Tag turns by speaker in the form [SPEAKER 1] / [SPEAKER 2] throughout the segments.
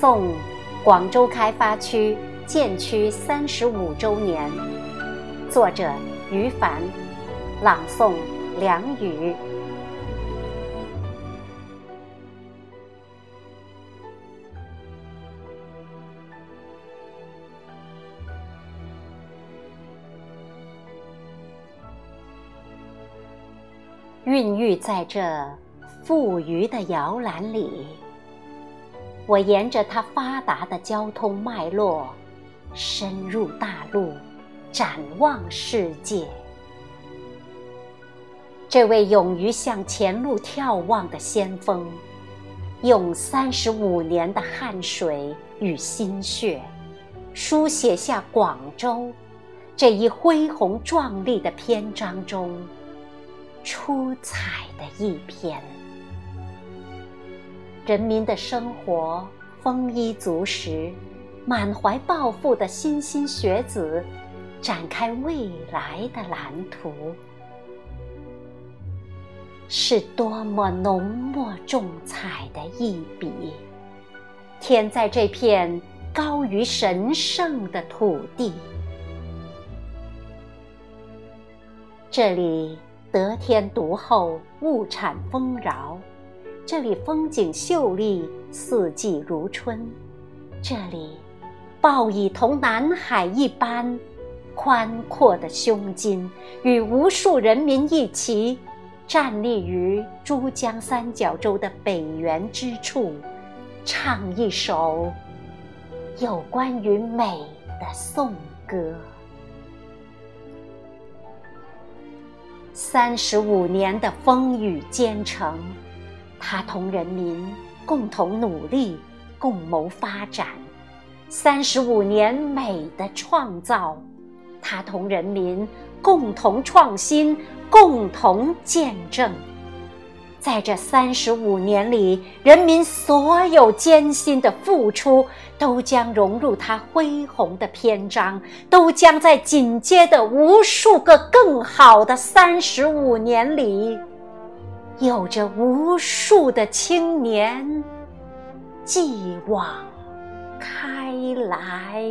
[SPEAKER 1] 诵广州开发区建区三十五周年，作者于凡，朗诵梁宇。孕育在这富余的摇篮里，我沿着它发达的交通脉络，深入大陆，展望世界。这位勇于向前路眺望的先锋，用三十五年的汗水与心血，书写下广州这一恢宏壮丽的篇章中。出彩的一篇，人民的生活丰衣足食，满怀抱负的莘莘学子，展开未来的蓝图，是多么浓墨重彩的一笔，填在这片高于神圣的土地，这里。得天独厚，物产丰饶，这里风景秀丽，四季如春。这里，报以同南海一般宽阔的胸襟，与无数人民一起站立于珠江三角洲的北缘之处，唱一首有关于美的颂歌。三十五年的风雨兼程，他同人民共同努力，共谋发展；三十五年美的创造，他同人民共同创新，共同见证。在这三十五年里，人民所有艰辛的付出，都将融入它恢宏的篇章，都将在紧接的无数个更好的三十五年里，有着无数的青年继往开来。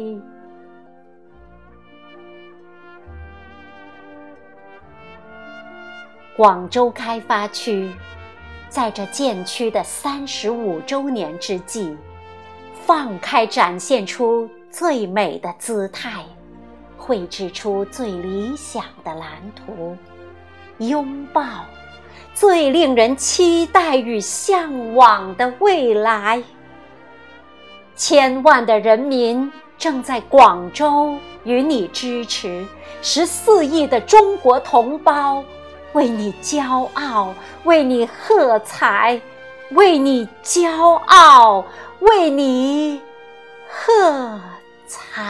[SPEAKER 1] 广州开发区。在这建区的三十五周年之际，放开展现出最美的姿态，绘制出最理想的蓝图，拥抱最令人期待与向往的未来。千万的人民正在广州与你支持，十四亿的中国同胞。为你骄傲，为你喝彩，为你骄傲，为你喝彩。